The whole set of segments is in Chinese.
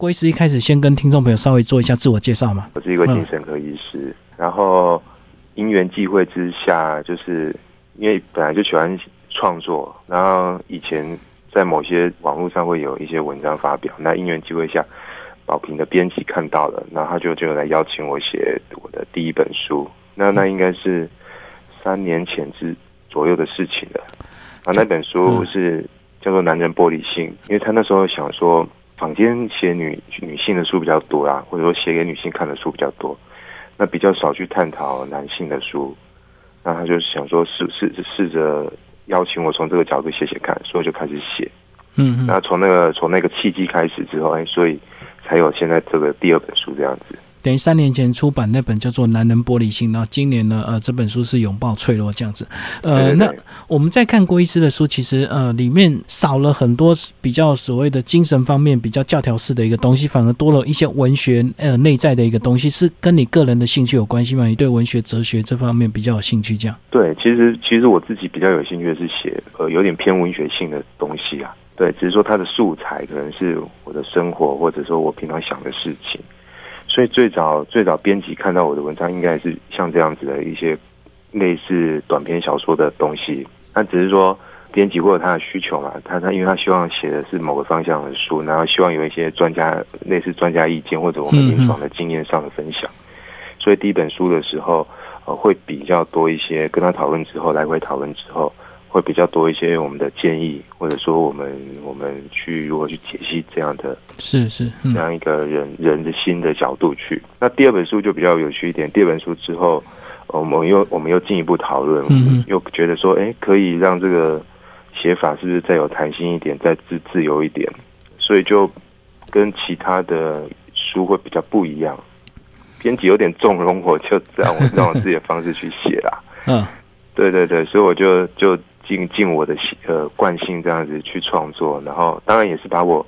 郭医师一开始先跟听众朋友稍微做一下自我介绍嘛。我是一个精神科医师，然后因缘际会之下，就是因为本来就喜欢创作，然后以前在某些网络上会有一些文章发表，那因缘际会下，宝平的编辑看到了，然后他就就来邀请我写我的第一本书，那那应该是三年前之左右的事情了。啊，那本书是叫做《男人玻璃心》，因为他那时候想说。坊间写女女性的书比较多啊，或者说写给女性看的书比较多，那比较少去探讨男性的书。那他就想说试试试着邀请我从这个角度写写看，所以就开始写。嗯，那从那个从那个契机开始之后，哎，所以才有现在这个第二本书这样子。等于三年前出版那本叫做《男人玻璃心》，然后今年呢，呃，这本书是《拥抱脆弱》这样子。呃，那我们在看郭医师的书，其实呃，里面少了很多比较所谓的精神方面比较教条式的一个东西，反而多了一些文学呃内在的一个东西，是跟你个人的兴趣有关系吗？你对文学、哲学这方面比较有兴趣？这样？对，其实其实我自己比较有兴趣的是写呃有点偏文学性的东西啊。对，只是说它的素材可能是我的生活，或者说我平常想的事情。所以最早最早编辑看到我的文章，应该是像这样子的一些类似短篇小说的东西。那只是说编辑或者他的需求嘛，他他因为他希望写的是某个方向的书，然后希望有一些专家类似专家意见或者我们临床的经验上的分享。所以第一本书的时候，呃，会比较多一些跟他讨论之后，来回讨论之后。会比较多一些我们的建议，或者说我们我们去如何去解析这样的，是是这样一个人人的心的角度去。那第二本书就比较有趣一点。第二本书之后，我们又我们又进一步讨论，又觉得说，哎，可以让这个写法是不是再有弹性一点，再自自由一点？所以就跟其他的书会比较不一样。编辑有点纵容我，就让我让我自己的方式去写啦。嗯，对对对，所以我就就。尽尽我的呃惯性这样子去创作，然后当然也是把我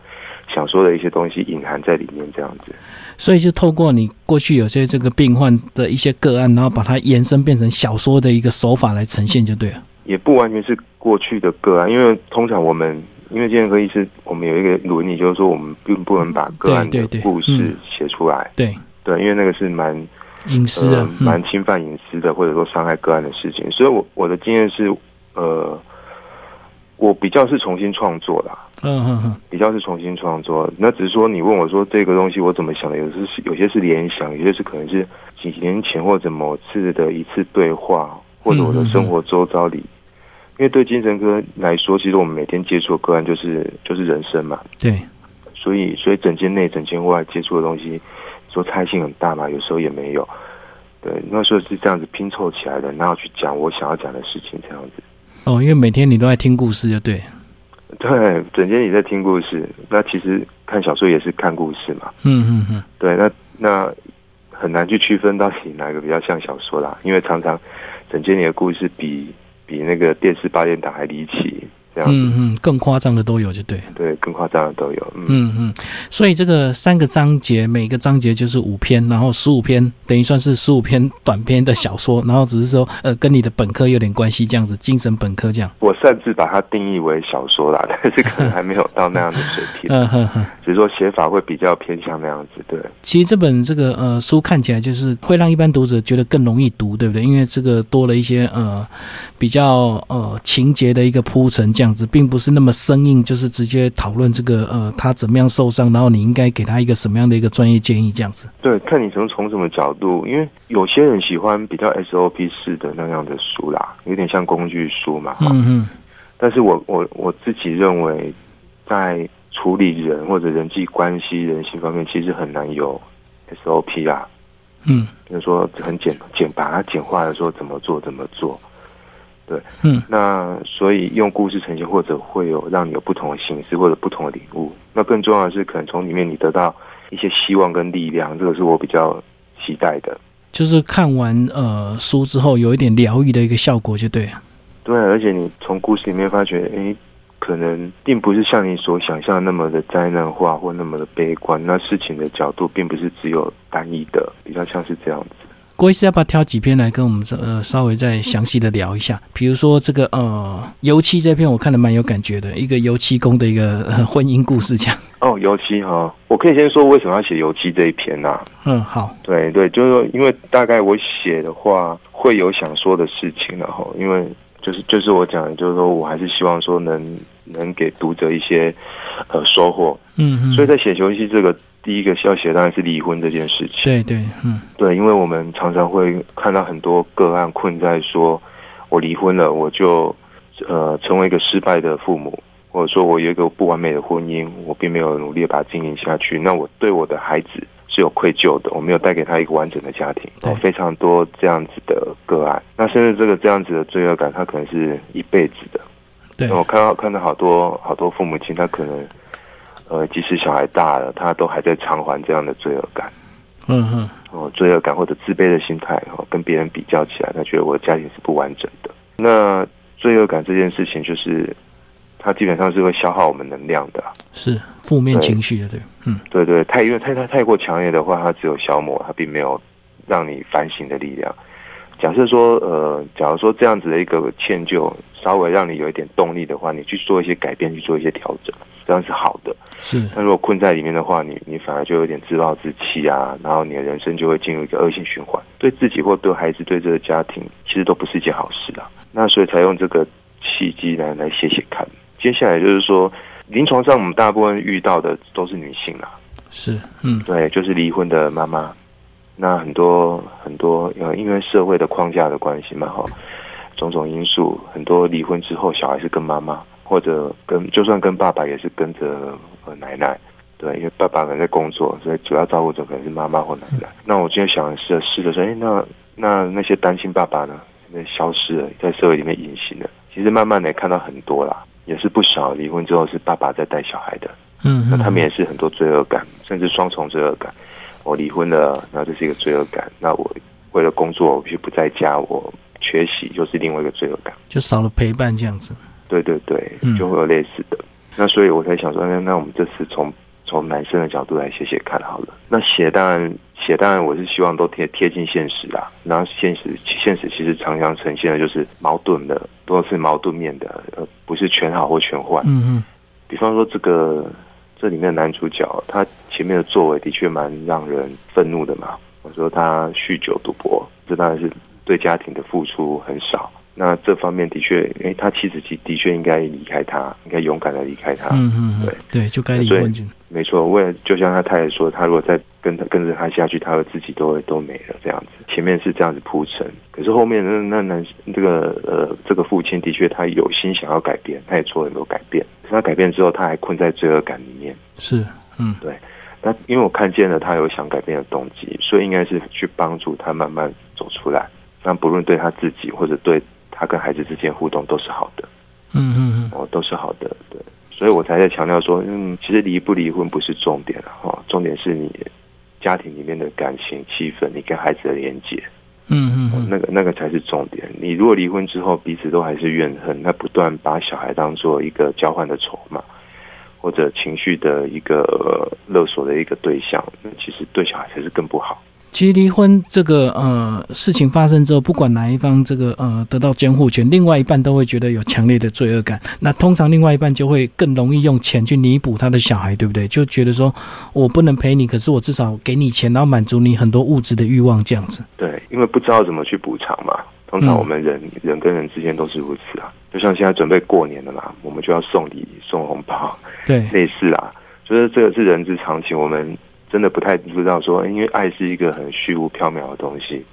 想说的一些东西隐含在里面这样子。所以就透过你过去有些这个病患的一些个案，然后把它延伸变成小说的一个手法来呈现就对了。也不完全是过去的个案，因为通常我们因为精神科医师，我们有一个伦理，就是说我们并不能把个案的故事写出来。对对，因为那个是蛮隐私的，蛮侵犯隐私的，或者说伤害个案的事情。所以我我的经验是。呃，我比较是重新创作啦，嗯嗯嗯，比较是重新创作。那只是说，你问我说这个东西我怎么想的？有时是有些是联想，有些是可能是几年前或者某次的一次对话，或者我的生活周遭里。因为对精神科来说，其实我们每天接触的个案就是就是人生嘛，对。所以，所以整间内、整间外接触的东西，说差异性很大嘛，有时候也没有。对，那时候是这样子拼凑起来的，然后去讲我想要讲的事情，这样子。哦，因为每天你都在听故事，就对。对，整天你在听故事，那其实看小说也是看故事嘛。嗯嗯嗯。对，那那很难去区分到底哪一个比较像小说啦，因为常常整间你的故事比比那个电视八点档还离奇。嗯嗯，更夸张的都有，就对。对，更夸张的都有。嗯嗯，所以这个三个章节，每个章节就是五篇，然后十五篇等于算是十五篇短篇的小说，然后只是说呃，跟你的本科有点关系，这样子，精神本科这样。我擅自把它定义为小说啦，但是可能还没有到那样的水平。嗯哼哼，只是说写法会比较偏向那样子。对，其实这本这个呃书看起来就是会让一般读者觉得更容易读，对不对？因为这个多了一些呃比较呃情节的一个铺陈。这样子并不是那么生硬，就是直接讨论这个呃他怎么样受伤，然后你应该给他一个什么样的一个专业建议这样子。对，看你从从什么角度，因为有些人喜欢比较 SOP 式的那样的书啦，有点像工具书嘛。嗯嗯。但是我我我自己认为，在处理人或者人际关系、人性方面，其实很难有 SOP 啊。嗯，就是说很简简把它简化的说怎么做怎么做。对，嗯，那所以用故事呈现，或者会有让你有不同的形式或者不同的领悟。那更重要的是，可能从里面你得到一些希望跟力量，这个是我比较期待的。就是看完呃书之后，有一点疗愈的一个效果，就对。对，而且你从故事里面发觉，哎，可能并不是像你所想象那么的灾难化或那么的悲观。那事情的角度并不是只有单一的，比较像是这样子。郭医师要不要挑几篇来跟我们呃稍微再详细的聊一下？比如说这个呃油漆这篇，我看的蛮有感觉的，一个油漆工的一个、呃、婚姻故事，这样。哦，油漆哈，我可以先说为什么要写油漆这一篇呐、嗯，好，对对，就是说，因为大概我写的话会有想说的事情，然后因为就是就是我讲的，就是说我还是希望说能能给读者一些呃收获，嗯嗯，所以在写游戏这个第一个要写当然是离婚这件事情，对对，嗯。对，因为我们常常会看到很多个案困在说，我离婚了，我就呃成为一个失败的父母，或者说我有一个不完美的婚姻，我并没有努力把它经营下去，那我对我的孩子是有愧疚的，我没有带给他一个完整的家庭，对。哦，非常多这样子的个案，那甚至这个这样子的罪恶感，他可能是一辈子的。对，我看到看到好多好多父母亲，他可能呃即使小孩大了，他都还在偿还这样的罪恶感。嗯嗯，哦，罪恶感或者自卑的心态，哦，跟别人比较起来，他觉得我的家庭是不完整的。那罪恶感这件事情，就是它基本上是会消耗我们能量的。是负面情绪的，对，嗯对对，太因为太太太过强烈的话，它只有消磨，它并没有让你反省的力量。假设说，呃，假如说这样子的一个歉疚，稍微让你有一点动力的话，你去做一些改变，去做一些调整，这样是好的。是，那如果困在里面的话，你你反而就有点自暴自弃啊，然后你的人生就会进入一个恶性循环，对自己或对孩子、对这个家庭，其实都不是一件好事啊。那所以才用这个契机来来写写看。接下来就是说，临床上我们大部分遇到的都是女性啦，是，嗯对，就是离婚的妈妈。那很多很多呃，因为社会的框架的关系嘛，哈，种种因素，很多离婚之后，小孩是跟妈妈，或者跟就算跟爸爸也是跟着呃奶奶，对，因为爸爸可能在工作，所以主要照顾者可能是妈妈或奶奶。那我今天想的是试着说，哎，那那那些单亲爸爸呢，那消失了，在社会里面隐形了。其实慢慢的也看到很多啦，也是不少离婚之后是爸爸在带小孩的。嗯，那他们也是很多罪恶感，甚至双重罪恶感。我离婚了，那这是一个罪恶感。那我为了工作，我必须不在家，我缺席，又是另外一个罪恶感。就少了陪伴这样子，对对对嗯，就会有类似的。那所以我才想说，那那我们这次从从男生的角度来写写看好了。那写当然写当然我是希望都贴贴近现实啊。然后现实现实其实常常呈现的就是矛盾的，都是矛盾面的，呃，不是全好或全坏。嗯嗯，比方说这个这里面的男主角，他前面的作为的确蛮让人愤怒的嘛。我说他酗酒赌博，这当然是对家庭的付出很少。那这方面的确，诶，他妻子的的确应该离开他，应该勇敢的离开他。嗯嗯嗯对，对，就该离婚就，没错，为了就像他太太说，他如果再跟他跟着他下去，他会自己都会都没了这样子。前面是这样子铺陈，可是后面那那男这个呃这个父亲的确他有心想要改变，他也做了很多改变，可是他改变之后，他还困在罪恶感里面。是，嗯对那因为我看见了他有想改变的动机，所以应该是去帮助他慢慢走出来。那不论对他自己或者对他跟孩子之间互动都是好的，嗯嗯嗯，哦，都是好的，对。所以我才在强调说，嗯，其实离不离婚不是重点啊，哦，重点是你家庭里面的感情气氛，你跟孩子的连接，哦嗯嗯嗯，那个那个才是重点。你如果离婚之后彼此都还是怨恨，那不断把小孩当做一个交换的筹码，或者情绪的一个呃勒索的一个对象，那其实对小孩才是更不好。其实离婚这个呃事情发生之后，不管哪一方这个呃得到监护权，另外一半都会觉得有强烈的罪恶感。那通常另外一半就会更容易用钱去弥补他的小孩，对不对？就觉得说我不能陪你，可是我至少给你钱，然后满足你很多物质的欲望，这样子。对，因为不知道怎么去补偿嘛。通常嗯我们人、人跟人之间都是如此啊。就像现在准备过年了嘛，我们就要送礼、送红包，对，类似啊。就是这个是人之常情，我们真的不太知道说，因为爱是一个很虚无缥缈的东西。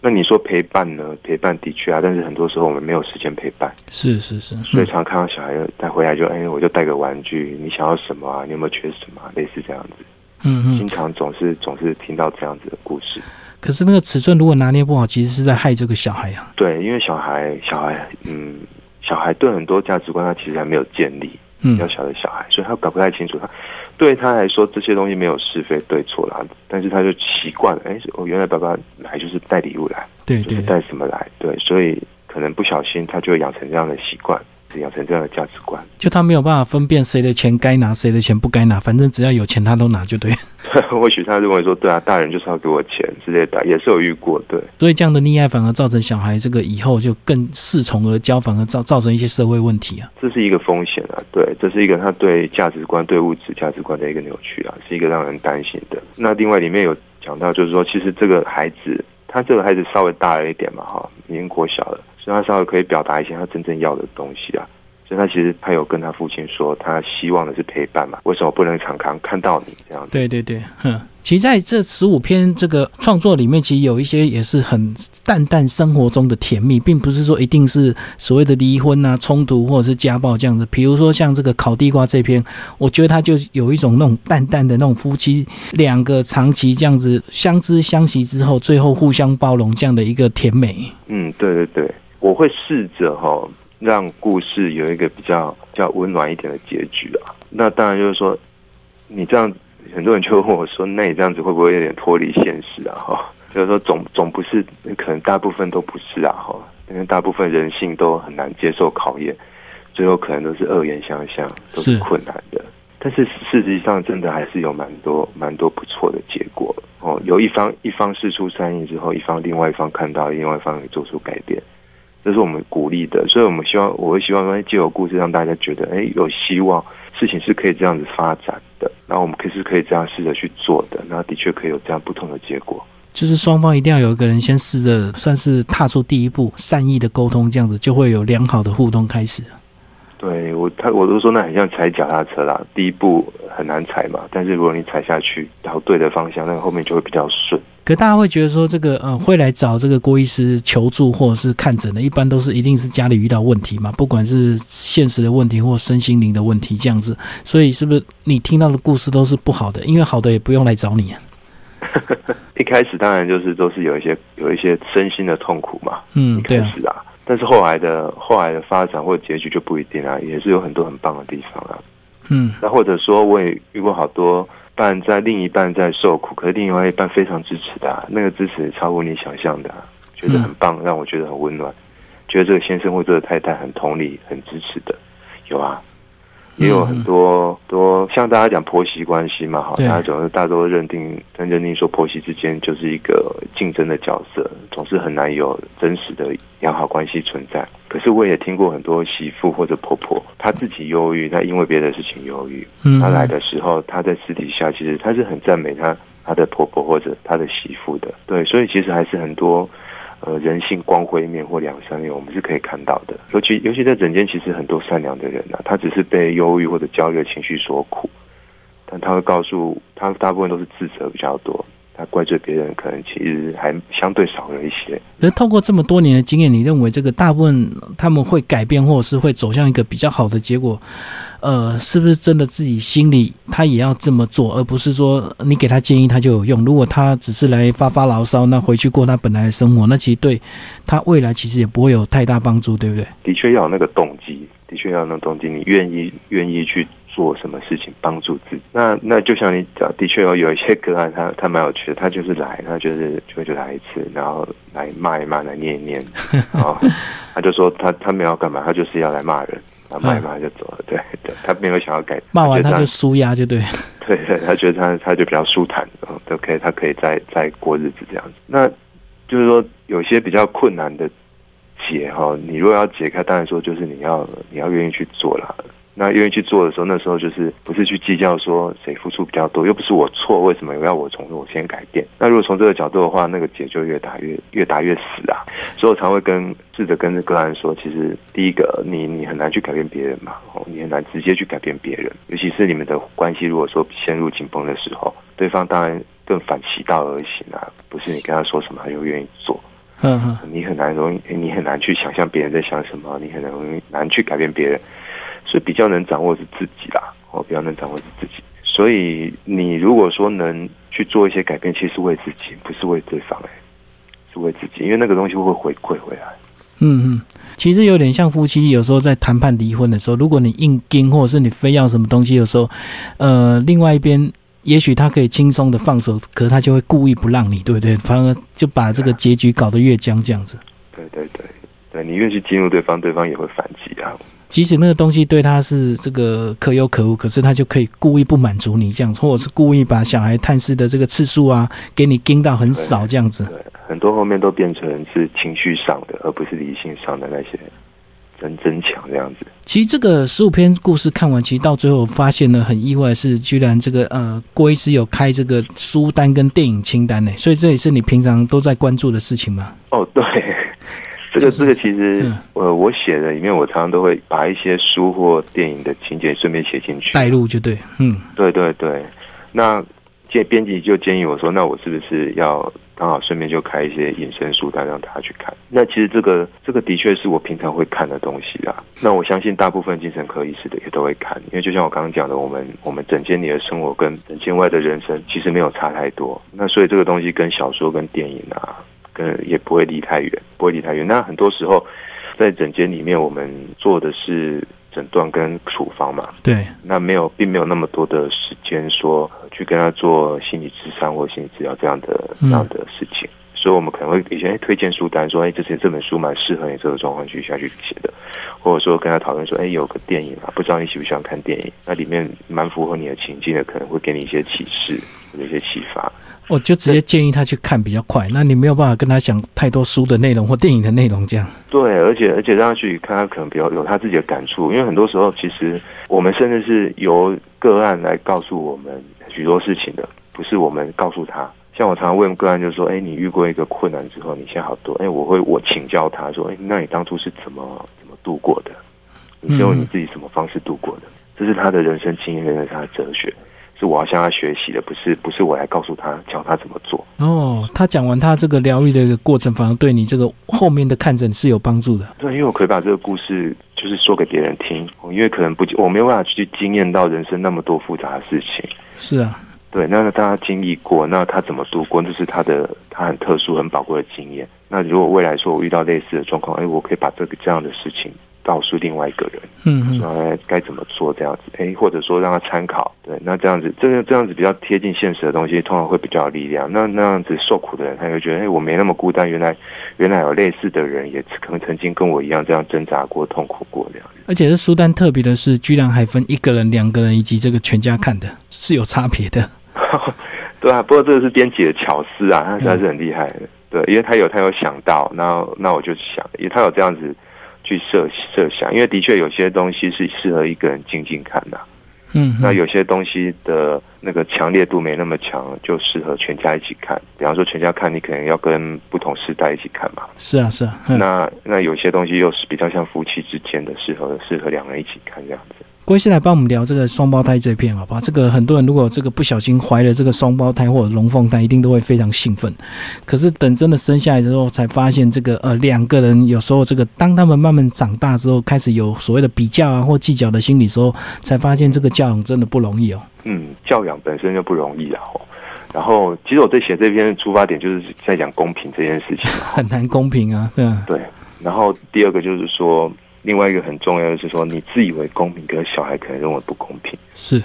那你说陪伴呢？陪伴的确啊，但是很多时候我们没有时间陪伴，是是是，所以嗯常看到小孩带回来就，哎，我就带个玩具，你想要什么啊？你有没有缺什么、啊？类似这样子，嗯嗯。经常总是总是听到这样子的故事。可是那个尺寸如果拿捏不好，其实是在害这个小孩啊。对，因为小孩，小孩，嗯，小孩对很多价值观他其实还没有建立，嗯比较小的小孩，所以他搞不太清楚。他对他来说这些东西没有是非对错啦，但是他就习惯了，哎，我原来爸爸来就是带礼物来，对对就是带什么来，对，所以可能不小心他就会养成这样的习惯，养成这样的价值观。就他没有办法分辨谁的钱该拿，谁的钱不该拿，反正只要有钱他都拿就对。或许他认为说，对啊，大人就是要给我钱之类的，也是有遇过，对。所以这样的溺爱反而造成小孩这个以后就更恃宠而骄，反而造造成一些社会问题啊。这是一个风险啊，对，这是一个他对价值观、对物质价值观的一个扭曲啊，是一个让人担心的。那另外里面有讲到，就是说，其实这个孩子，他这个孩子稍微大了一点嘛，哈，已经过小了，所以他稍微可以表达一些他真正要的东西啊。所以他其实他有跟他父亲说，他希望的是陪伴嘛？为什么不能常常看到你这样子？对对对，哼。其实在这十五篇这个创作里面，其实有一些也是很淡淡生活中的甜蜜，并不是说一定是所谓的离婚啊、冲突或者是家暴这样子。比如说像这个烤地瓜这篇，我觉得他就有一种那种淡淡的那种夫妻两个长期这样子相知相惜之后，最后互相包容这样的一个甜美。嗯，对对对，我会试着哈。让故事有一个比较较温暖一点的结局啊，那当然就是说，你这样很多人就问我说，那你这样子会不会有点脱离现实啊？哈，就是说总总不是，可能大部分都不是啊，哈，因为大部分人性都很难接受考验，最后可能都是恶言相向，都是困难的。但是事实上，真的还是有蛮多蛮多不错的结果哦。有一方一方事出善意之后，一方另外一方看到，另外一方也做出改变。这是我们鼓励的，所以我们希望，我会希望说，借由故事让大家觉得，哎，有希望，事情是可以这样子发展的。然后我们可是可以这样试着去做的，那的确可以有这样不同的结果。就是双方一定要有一个人先试着，算是踏出第一步，善意的沟通，这样子就会有良好的互动开始。对我，他我都说那很像踩脚踏车啦，第一步很难踩嘛，但是如果你踩下去，然后对的方向，那后面就会比较顺。可大家会觉得说，这个呃，会来找这个郭医师求助或者是看诊的，一般都是一定是家里遇到问题嘛，不管是现实的问题或身心灵的问题这样子。所以是不是你听到的故事都是不好的？因为好的也不用来找你啊。一开始当然就是都是有一些有一些身心的痛苦嘛，嗯，对啊。但是后来的后来的发展或结局就不一定啊，也是有很多很棒的地方啊。嗯，那或者说我也遇过好多半在另一半在受苦，可是另外一半非常支持的，那个支持超乎你想象的，觉得很棒，让我觉得很温暖，觉得这个先生或这个太太很同理、很支持的，有啊。也有很多多像大家讲婆媳关系嘛，哈，大家总是大多认定，认定说婆媳之间就是一个竞争的角色，总是很难有真实的良好关系存在。可是我也听过很多媳妇或者婆婆，她自己忧郁，她因为别的事情忧郁，她来的时候，她在私底下其实她是很赞美她她的婆婆或者她的媳妇的，对，所以其实还是很多。呃，人性光辉面或两三面，我们是可以看到的。尤其尤其在人间，其实很多善良的人啊，他只是被忧郁或者焦虑的情绪所苦，但他会告诉他，大部分都是自责比较多。他怪罪别人，可能其实还相对少了一些。那透过这么多年的经验，你认为这个大部分他们会改变，或者是会走向一个比较好的结果？呃，是不是真的自己心里他也要这么做，而不是说你给他建议他就有用？如果他只是来发发牢骚，那回去过他本来的生活，那其实对他未来其实也不会有太大帮助，对不对？的确要有那个动机，的确要有那个动机，你愿意愿意去。做什么事情帮助自己？那那就像你讲，的确有有一些个案，他他蛮有趣的，他就是来，他就是就就来一次，然后来骂一骂，来念一念，然后他就说他他没有干嘛，他就是要来骂人，然后骂一骂就走了。对对，他没有想要改，骂完他就舒压，就对。对对，他觉得他他就比较舒坦，都可以，他可以再再过日子这样子。那就是说，有些比较困难的解哈，你如果要解开，当然说就是你要你要愿意去做了。那愿意去做的时候，那时候就是不是去计较说谁付出比较多，又不是我错，为什么要我从我先改变？那如果从这个角度的话，那个结就越打越越打越死啊！所以我常会跟试着跟个案说，其实第一个，你你很难去改变别人嘛，哦，你很难直接去改变别人，尤其是你们的关系如果说陷入紧绷的时候，对方当然更反其道而行啊，不是你跟他说什么他就愿意做，嗯嗯，你很难容易，你很难去想象别人在想什么，你很容易难去改变别人。所以比较能掌握是自己啦，哦，比较能掌握是自己。所以你如果说能去做一些改变，其实是为自己，不是为对方，哎，是为自己，因为那个东西会回馈回来。嗯嗯，其实有点像夫妻有时候在谈判离婚的时候，如果你硬盯，或者是你非要什么东西，有时候，呃，另外一边也许他可以轻松的放手，可是他就会故意不让你，对不对？反而就把这个结局搞得越僵，这样子。对对对，对你越去激怒对方，对方也会反击啊。即使那个东西对他是这个可有可无，可是他就可以故意不满足你这样子，或者是故意把小孩探视的这个次数啊，给你盯到很少这样子。对，很多后面都变成是情绪上的，而不是理性上的那些争争抢这样子。其实这个十五篇故事看完，其实到最后发现呢，很意外是，居然这个呃郭医师有开这个书单跟电影清单呢，所以这也是你平常都在关注的事情吗？哦，对。这个这个其实，呃，我写的里面，我常常都会把一些书或电影的情节顺便写进去，带入就对，嗯，对对对。那建编辑就建议我说，那我是不是要刚好顺便就开一些隐身书单让大家去看？那其实这个这个的确是我平常会看的东西啊。那我相信大部分精神科医师的也都会看，因为就像我刚刚讲的，我们我们整间里的生活跟整间外的人生其实没有差太多。那所以这个东西跟小说跟电影啊。呃，也不会离太远，不会离太远。那很多时候，在诊间里面，我们做的是诊断跟处方嘛。对。那没有，并没有那么多的时间说去跟他做心理智商或心理治疗这样的这样的事情。所以，我们可能会以前推荐书单，说：“哎，这些这本书蛮适合你这个状况去下去写的。”或者说跟他讨论说：“哎，有个电影啊，不知道你喜不喜欢看电影？那里面蛮符合你的情境的，可能会给你一些启示或者一些启发。”我就直接建议他去看比较快，那你没有办法跟他讲太多书的内容或电影的内容，这样。对，而且而且让他去看，他可能比较有他自己的感触，因为很多时候其实我们甚至是由个案来告诉我们许多事情的，不是我们告诉他。像我常常问个案，就是说：“哎，你遇过一个困难之后，你现在好多？”哎，我会我请教他说：“哎，那你当初是怎么怎么度过的？你是用你自己什么方式度过的？”这是他的人生经验，这是他的哲学。是我要向他学习的，不是不是我来告诉他教他怎么做。哦，他讲完他这个疗愈的一个过程，反而对你这个后面的看诊是有帮助的。对，因为我可以把这个故事就是说给别人听，因为可能不我没有办法去经验到人生那么多复杂的事情。是啊，对，那大家经历过，那他怎么度过，这是他的他很特殊、很宝贵的经验。那如果未来说我遇到类似的状况，哎，我可以把这个这样的事情。告诉另外一个人，嗯说，该怎么做这样子，哎，或者说让他参考，对，那这样子，这个这样子比较贴近现实的东西，通常会比较有力量。那那样子受苦的人，他就觉得，哎，我没那么孤单，原来原来有类似的人，也可能曾经跟我一样这样挣扎过、痛苦过这样。而且是书单特别的是，居然还分一个人、两个人以及这个全家看的，是有差别的。对啊，不过这个是编辑的巧思啊，他实在是很厉害的。对，因为他有他有想到，那那我就想，因为他有这样子。去设设想，因为的确有些东西是适合一个人静静看的，嗯，那有些东西的那个强烈度没那么强，就适合全家一起看。比方说全家看，你可能要跟不同时代一起看嘛。是啊，是啊。那那有些东西又是比较像夫妻之间的，适合适合两人一起看这样子。郭医师来帮我们聊这个双胞胎这片，好不好？这个很多人如果这个不小心怀了这个双胞胎或者龙凤胎，一定都会非常兴奋。可是等真的生下来之后，才发现这个呃两个人有时候这个当他们慢慢长大之后，开始有所谓的比较啊或计较的心理时候，才发现这个教养真的不容易哦。嗯，教养本身就不容易啊。然后其实我在写这篇出发点就是在讲公平这件事情，很难公平啊。嗯，对。然后第二个就是说。另外一个很重要的是说，你自以为公平，可是小孩可能认为不公平。是，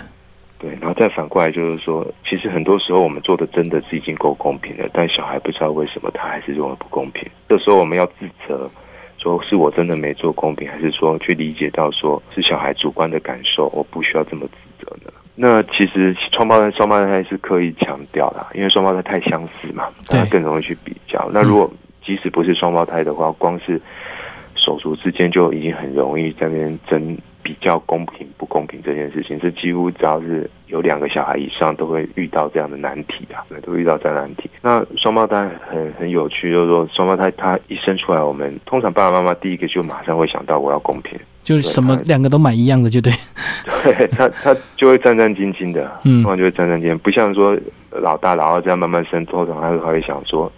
对。然后再反过来就是说，其实很多时候我们做的真的是已经够公平了，但小孩不知道为什么他还是认为不公平。这时候我们要自责，说是我真的没做公平，还是说去理解到说是小孩主观的感受，我不需要这么自责呢？那其实双胞胎双胞胎是刻意强调的，因为双胞胎太相似嘛，大家更容易去比较。那如果即使不是双胞胎的话，光是手足之间就已经很容易在那边争比较公平不公平这件事情，这几乎只要是有两个小孩以上都会遇到这样的难题啊，对，都遇到这样难题。那双胞胎很很有趣，就是说双胞胎他一生出来，我们通常爸爸妈妈第一个就马上会想到我要公平，就是什么两个都买一样的就对，对他他就会战战兢兢的，嗯，通常就会战战兢兢，不像说老大老二这样慢慢生，通常他会想说，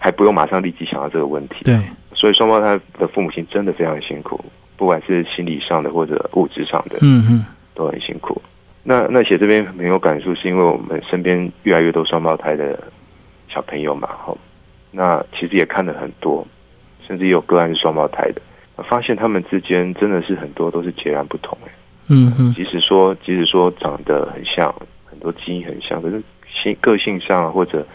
还不用马上立即想到这个问题，对。所以双胞胎的父母亲真的非常辛苦，不管是心理上的或者物质上的，嗯嗯，都很辛苦。那那写这边很有感触，是因为我们身边越来越多双胞胎的小朋友嘛，哈。那其实也看了很多，甚至也有个案是双胞胎的，发现他们之间真的是很多都是截然不同，哎，嗯嗯。即使说即使说长得很像，很多基因很像，可是性个性上或者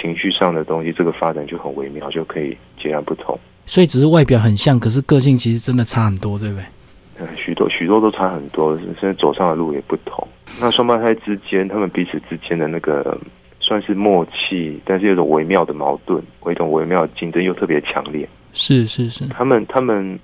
情绪上的东西，这个发展就很微妙，就可以截然不同。所以只是外表很像，可是个性其实真的差很多，对不对？嗯，许多许多都差很多，甚至走上的路也不同。那双胞胎之间，他们彼此之间的那个算是默契，但是有种微妙的矛盾，有一种微妙的竞争又特别强烈。是是是，他们他们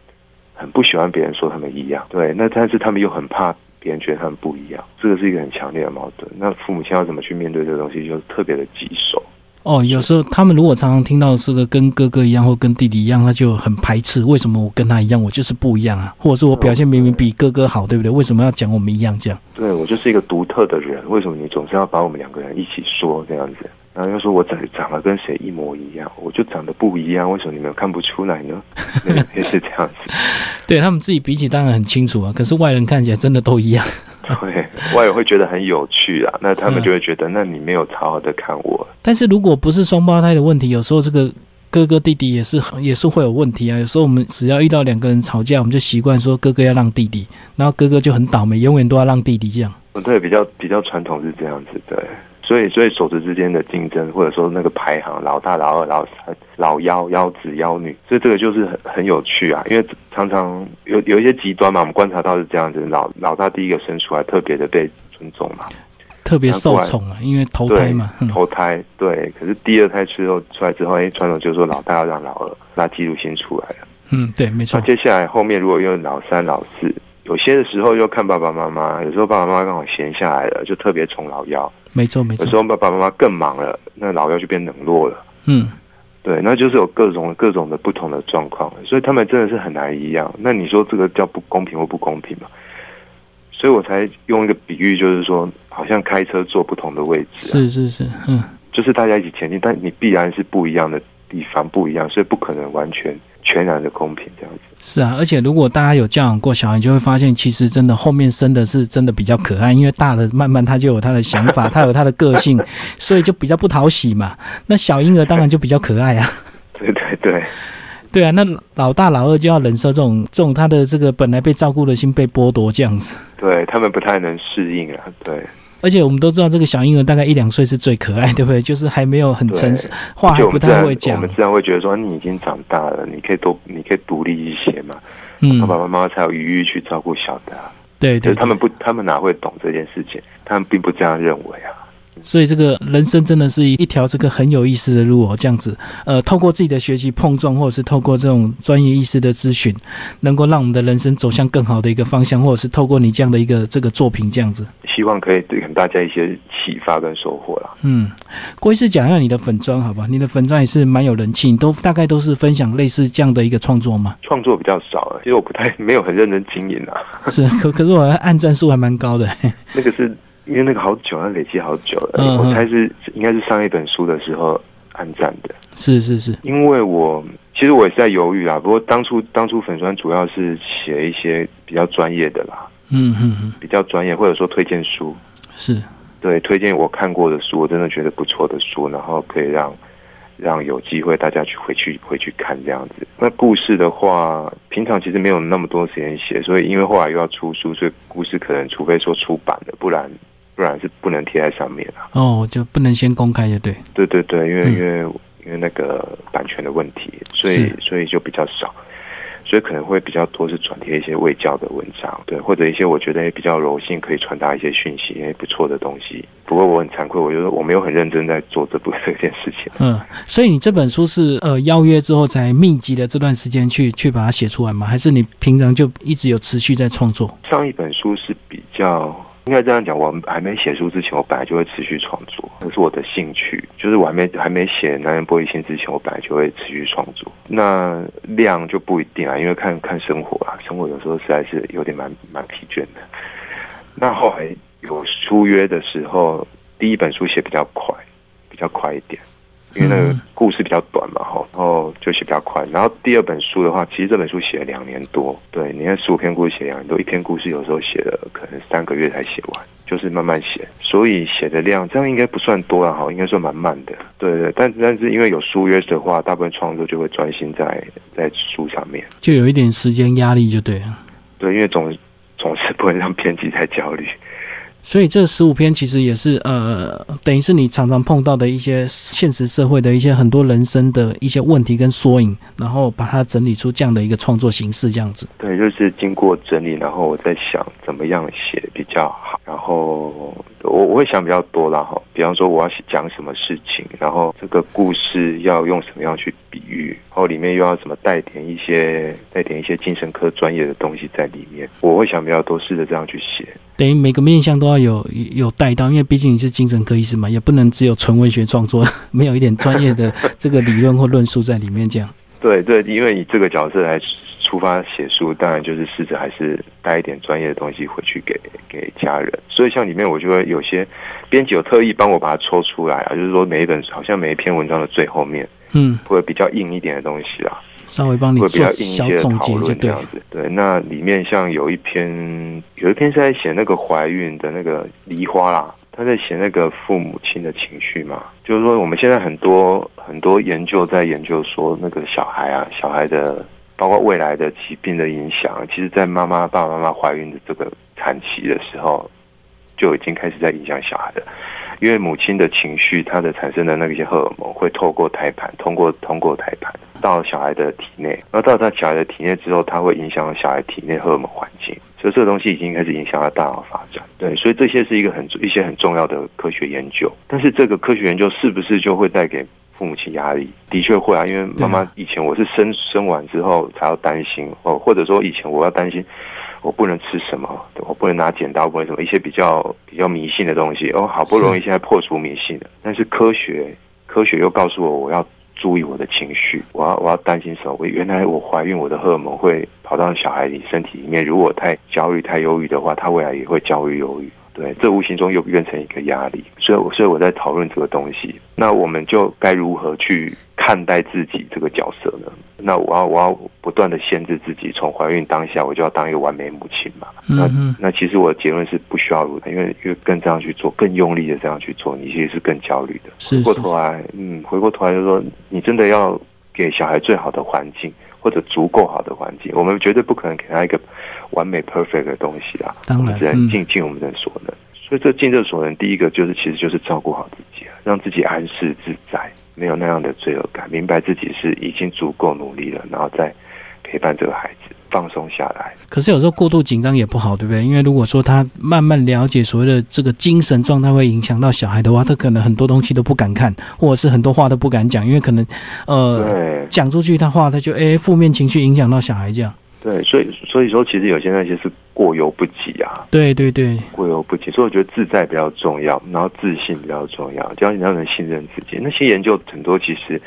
很不喜欢别人说他们一样，对，那但是他们又很怕别人觉得他们不一样，这个是一个很强烈的矛盾。那父母亲要怎么去面对这个东西，就特别的棘手。哦，有时候他们如果常常听到是个跟哥哥一样或跟弟弟一样，他就很排斥。为什么我跟他一样，我就是不一样啊？或者是我表现明明比哥哥好，对不对？为什么要讲我们一样这样？对我就是一个独特的人，为什么你总是要把我们两个人一起说这样子？然后又说我长长得跟谁一模一样，我就长得不一样，为什么你们看不出来呢？也是这样子。对他们自己比起当然很清楚啊，可是外人看起来真的都一样。对，外人会觉得很有趣啊，那他们就会觉得，那你没有好好的看我。但是如果不是双胞胎的问题，有时候这个哥哥弟弟也是也是会有问题啊。有时候我们只要遇到两个人吵架，我们就习惯说哥哥要让弟弟，然后哥哥就很倒霉，永远都要让弟弟这样。对，比较比较传统是这样子，对。所以，所以手指之间的竞争，或者说那个排行，老大、老二、老三、老幺、幺子、幺女，所以这个就是很很有趣啊。因为常常有有一些极端嘛，我们观察到是这样子，老老大第一个生出来特别的被尊重嘛，特别受宠啊，因为投胎嘛，投胎对。可是第二胎之后出来之后，哎，传统就是说老大要让老二，那记录先出来了。嗯，对，没错。那接下来后面如果用老三、老四，有些的时候又看爸爸妈妈，有时候爸爸妈妈刚好闲下来了，就特别宠老幺。没错没错，有时候爸爸妈妈更忙了，那老幺就变冷落了。嗯，对，那就是有各种各种的不同的状况，所以他们真的是很难一样。那你说这个叫不公平或不公平嘛？所以我才用一个比喻，就是说，好像开车坐不同的位置，是是是，嗯，就是大家一起前进，但你必然是不一样的地方，不一样，所以不可能完全。全然的公平，这样子是啊，而且如果大家有教养过小孩，就会发现，其实真的后面生的是真的比较可爱，因为大了慢慢他就有他的想法，他有他的个性，所以就比较不讨喜嘛。那小婴儿当然就比较可爱啊。对对对，对啊，那老大老二就要忍受这种这种他的这个本来被照顾的心被剥夺这样子，对他们不太能适应啊，对。而且我们都知道，这个小婴儿大概一两岁是最可爱，对不对？就是还没有很成熟，话还不太会讲。我们自然会觉得说，你已经长大了，你可以多，你可以独立一些嘛。嗯，爸爸妈妈才有余裕去照顾小的。对对，他们不，他们哪会懂这件事情？他们并不这样认为啊。所以这个人生真的是一一条这个很有意思的路哦，这样子，呃，透过自己的学习碰撞，或者是透过这种专业意识的咨询，能够让我们的人生走向更好的一个方向，或者是透过你这样的一个这个作品这样子，希望可以给大家一些启发跟收获啦。嗯，郭医师讲一下你的粉砖好吧？你的粉砖也是蛮有人气，你都大概都是分享类似这样的一个创作吗？创作比较少，其实我不太没有很认真经营啊。是，可可是我按赞数还蛮高的。那个是。因为那个好久，那累积好久了。我猜是应该是上一本书的时候按赞的。是是是，因为我其实我也是在犹豫啊。不过当初当初粉砖主要是写一些比较专业的啦，嗯嗯嗯，比较专业或者说推荐书，是对推荐我看过的书，我真的觉得不错的书，然后可以让让有机会大家去回去回去看这样子。那故事的话，平常其实没有那么多时间写，所以因为后来又要出书，所以故事可能除非说出版的，不然。不然是不能贴在上面的哦，就不能先公开，就对。对对对，因为因为因为那个版权的问题，所以所以就比较少，所以可能会比较多是转贴一些未教的文章，对，或者一些我觉得也比较柔性，可以传达一些讯息，也不错的东西。不过我很惭愧，我觉得我没有很认真在做这部这件事情。嗯，所以你这本书是呃邀约之后才密集的这段时间去去把它写出来吗？还是你平常就一直有持续在创作？上一本书是比较。应该这样讲，我还没写书之前，我本来就会持续创作，那是我的兴趣。就是我还没还没写《男人玻璃心》之前，我本来就会持续创作。那量就不一定啊，因为看看生活啊，生活有时候实在是有点蛮蛮疲倦的。那后来有书约的时候，第一本书写比较快，比较快一点。因为那个故事比较短嘛，哈，然后就写比较快。然后第二本书的话，其实这本书写了两年多。对，你看十五篇故事写两年多，一篇故事有时候写了可能三个月才写完，就是慢慢写。所以写的量这样应该不算多了，哈，应该算蛮慢的。对对，但但是因为有书约的话，大部分创作就会专心在在书上面，就有一点时间压力就对了。对，因为总总是不能让编辑太焦虑。所以这十五篇其实也是呃，等于是你常常碰到的一些现实社会的一些很多人生的一些问题跟缩影，然后把它整理出这样的一个创作形式，这样子。对，就是经过整理，然后我在想怎么样写比较好，然后我我会想比较多啦哈。比方说我要讲什么事情，然后这个故事要用什么样去比喻，然后里面又要怎么带点一些带点一些精神科专业的东西在里面，我会想比较多，试着这样去写。等于每个面向都要有有带到，因为毕竟你是精神科医师嘛，也不能只有纯文学创作，没有一点专业的这个理论或论述在里面。这样，对对，因为你这个角色来出发写书，当然就是试着还是带一点专业的东西回去给给家人。所以像里面，我就会有些编辑有特意帮我把它抽出来啊，就是说每一本好像每一篇文章的最后面，嗯，会比较硬一点的东西啊。稍微帮你做小总结就这样子。对，那里面像有一篇，有一篇是在写那个怀孕的那个梨花啦，他在写那个父母亲的情绪嘛。就是说，我们现在很多很多研究在研究说，那个小孩啊，小孩的包括未来的疾病的影响，其实，在妈妈爸爸妈妈怀孕的这个产期的时候，就已经开始在影响小孩了。因为母亲的情绪，它的产生的那些荷尔蒙会透过胎盘，通过通过胎盘到小孩的体内，而到他小孩的体内之后，它会影响小孩体内荷尔蒙环境，所以这个东西已经开始影响到大脑发展。对，所以这些是一个很一些很重要的科学研究。但是这个科学研究是不是就会带给父母亲压力？的确会啊，因为妈妈以前我是生生完之后才要担心哦，或者说以前我要担心。我不能吃什么，我不能拿剪刀，不能什么一些比较比较迷信的东西。哦，好不容易现在破除迷信了，但是科学科学又告诉我，我要注意我的情绪，我要我要担心什么？我原来我怀孕，我的荷尔蒙会跑到小孩里身体里面，如果太焦虑、太忧郁的话，他未来也会焦虑、忧郁。对，这无形中又变成一个压力，所以，所以我在讨论这个东西。那我们就该如何去看待自己这个角色呢？那我要，我要不断的限制自己，从怀孕当下我就要当一个完美母亲嘛？那那其实我的结论是不需要如此，因为因为更这样去做，更用力的这样去做，你其实是更焦虑的。回过头来，嗯，回过头来就说，你真的要给小孩最好的环境。或者足够好的环境，我们绝对不可能给他一个完美 perfect 的东西啊！当然，只能尽尽我们的所能。所以这尽这所能，第一个就是其实就是照顾好自己，让自己安适自在，没有那样的罪恶感，明白自己是已经足够努力了，然后再陪伴这个孩子。放松下来，可是有时候过度紧张也不好，对不对？因为如果说他慢慢了解所谓的这个精神状态会影响到小孩的话，他可能很多东西都不敢看，或者是很多话都不敢讲，因为可能呃讲出去他话，他就哎负面情绪影响到小孩这样。对，所以所以说其实有些那些是过犹不及啊。对对对，过犹不及。所以我觉得自在比较重要，然后自信比较重要，只要你让人信任自己。那些研究很多其实。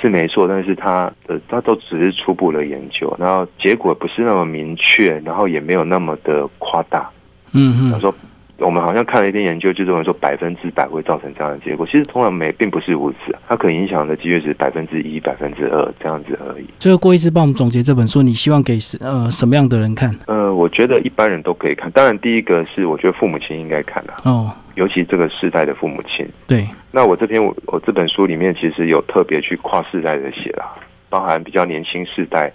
是没错，但是它的它都只是初步的研究，然后结果不是那么明确，然后也没有那么的夸大。嗯嗯，他说我们好像看了一篇研究，就认为说百分之百会造成这样的结果，其实通常没并不是如此，它可影响的几率是百分之一、百分之二这样子而已。最后，郭医师帮我们总结这本书，你希望给呃什么样的人看？呃，我觉得一般人都可以看，当然第一个是我觉得父母亲应该看的哦。尤其这个世代的父母亲，对，那我这篇我我这本书里面其实有特别去跨世代的写啦，包含比较年轻世代，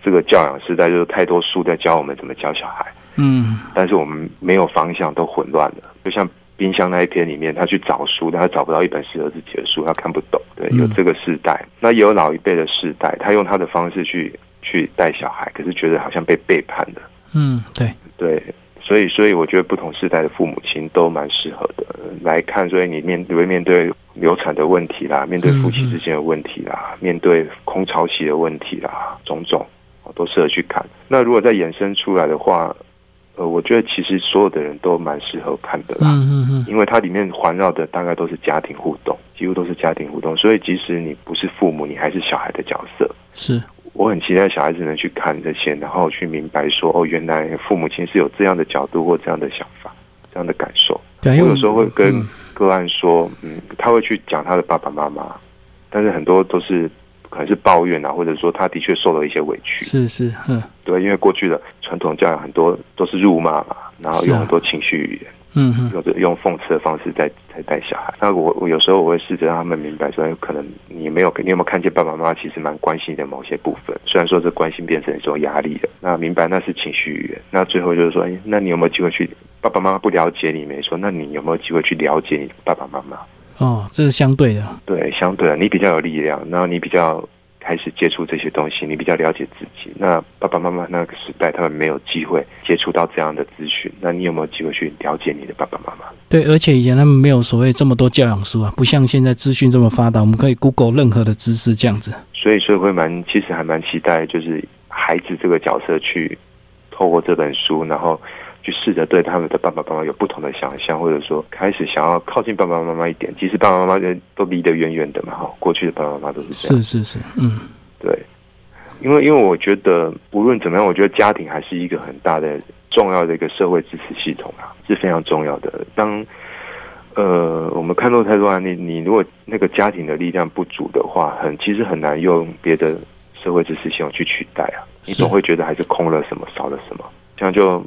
这个教养世代就是太多书在教我们怎么教小孩，嗯，但是我们没有方向，都混乱了。就像冰箱那一篇里面，他去找书，但他找不到一本适合自己的书，他看不懂。对，有这个世代，那也有老一辈的世代，他用他的方式去去带小孩，可是觉得好像被背叛了。嗯，对对。所以，所以我觉得不同时代的父母亲都蛮适合的来看。所以你面会面对流产的问题啦，面对夫妻之间的问题啦，面对空巢期的问题啦，种种都适合去看。那如果再衍生出来的话，呃，我觉得其实所有的人都蛮适合看的啦。嗯嗯嗯，因为它里面环绕的大概都是家庭互动，几乎都是家庭互动。所以即使你不是父母，你还是小孩的角色。是。我很期待小孩子能去看这些，然后去明白说，哦，原来父母亲是有这样的角度或这样的想法、这样的感受。我有时候会跟个案说，嗯，他会去讲他的爸爸妈妈，但是很多都是可能是抱怨啊，或者说他的确受了一些委屈。是是，嗯，对，因为过去的传统教养很多都是辱骂嘛，然后用很多情绪语言。嗯嗯，用讽刺的方式在在带小孩。那我我有时候我会试着让他们明白，说可能你没有你有没有看见爸爸妈妈其实蛮关心的某些部分，虽然说这关心变成一种压力了。那明白那是情绪语言。那最后就是说，哎，那你有没有机会去爸爸妈妈不了解你没说，那你有没有机会去了解你爸爸妈妈？哦，这是相对的，对，相对的，你比较有力量，然后你比较。开始接触这些东西，你比较了解自己。那爸爸妈妈那个时代，他们没有机会接触到这样的资讯。那你有没有机会去了解你的爸爸妈妈？对，而且以前他们没有所谓这么多教养书啊，不像现在资讯这么发达，我们可以 Google 任何的知识这样子。所以，所以会蛮，其实还蛮期待，就是孩子这个角色去透过这本书，然后。去试着对他们的爸爸妈妈有不同的想象，或者说开始想要靠近爸爸妈妈一点。其实爸爸妈妈都离得远远的嘛，哈。过去的爸爸妈妈都是这样。是是是，嗯，对。因为因为我觉得无论怎么样，我觉得家庭还是一个很大的、重要的一个社会支持系统啊，是非常重要的。当呃我们看到太多案例，你如果那个家庭的力量不足的话，很其实很难用别的社会支持系统去取代啊。你总会觉得还是空了什么，少了什么，这样就。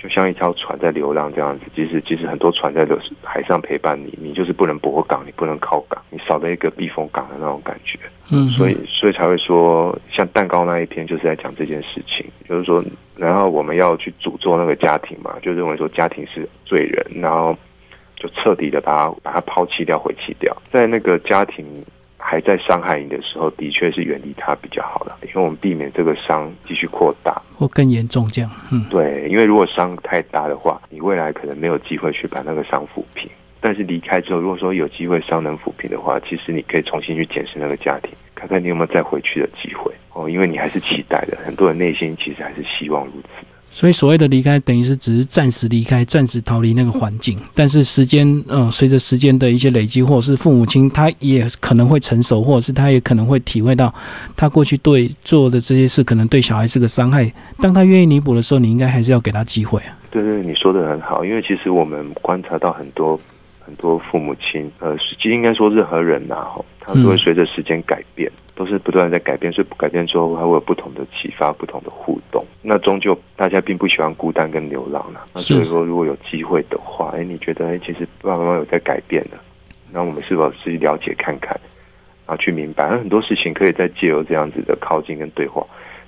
就像一条船在流浪这样子，即使即使很多船在流海上陪伴你，你就是不能泊港，你不能靠港，你少了一个避风港的那种感觉。嗯，所以所以才会说，像蛋糕那一篇就是在讲这件事情，就是说，然后我们要去诅咒那个家庭嘛，就认为说家庭是罪人，然后就彻底的把它把它抛弃掉、毁弃掉，在那个家庭。还在伤害你的时候，的确是远离他比较好了，因为我们避免这个伤继续扩大或更严重这样。嗯，对，因为如果伤太大的话，你未来可能没有机会去把那个伤抚平。但是离开之后，如果说有机会伤能抚平的话，其实你可以重新去检视那个家庭，看看你有没有再回去的机会哦，因为你还是期待的，很多人内心其实还是希望如此。所以所谓的离开，等于是只是暂时离开，暂时逃离那个环境。但是时间，嗯，随着时间的一些累积，或者是父母亲他也可能会成熟，或者是他也可能会体会到，他过去对做的这些事，可能对小孩是个伤害。当他愿意弥补的时候，你应该还是要给他机会啊。对对，你说的很好，因为其实我们观察到很多很多父母亲，呃，应该说任何人呐，吼，他都会随着时间改变。都是不断在改变，所以不改变之后，还会有不同的启发、不同的互动。那终究大家并不喜欢孤单跟流浪了。那所以说，如果有机会的话，哎，你觉得哎，其实爸爸妈妈有在改变的，那我们是否去了解看看，然后去明白，很多事情可以在借由这样子的靠近跟对话，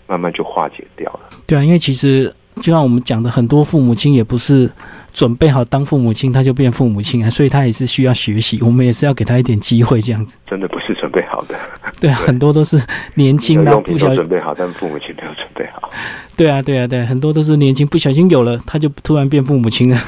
慢慢就化解掉了。对啊，因为其实就像我们讲的，很多父母亲也不是准备好当父母亲，他就变父母亲啊，所以他也是需要学习。我们也是要给他一点机会，这样子。真的不是准备好的。对啊，很多都是年轻的，不小准备好，但父母亲没有准备好。对啊，对啊，对，很多都是年轻，不小心有了，他就突然变父母亲了。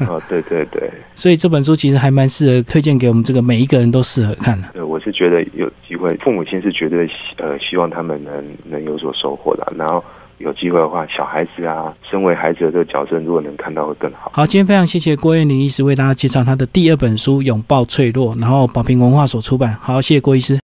哦，对对对。所以这本书其实还蛮适合推荐给我们这个每一个人都适合看的。对，我是觉得有机会，父母亲是绝对呃希望他们能能有所收获的。然后有机会的话，小孩子啊，身为孩子的这个矫正，如果能看到会更好。好，今天非常谢谢郭燕玲医师为大家介绍他的第二本书《拥抱脆弱》，然后宝平文化所出版。好，谢谢郭医师。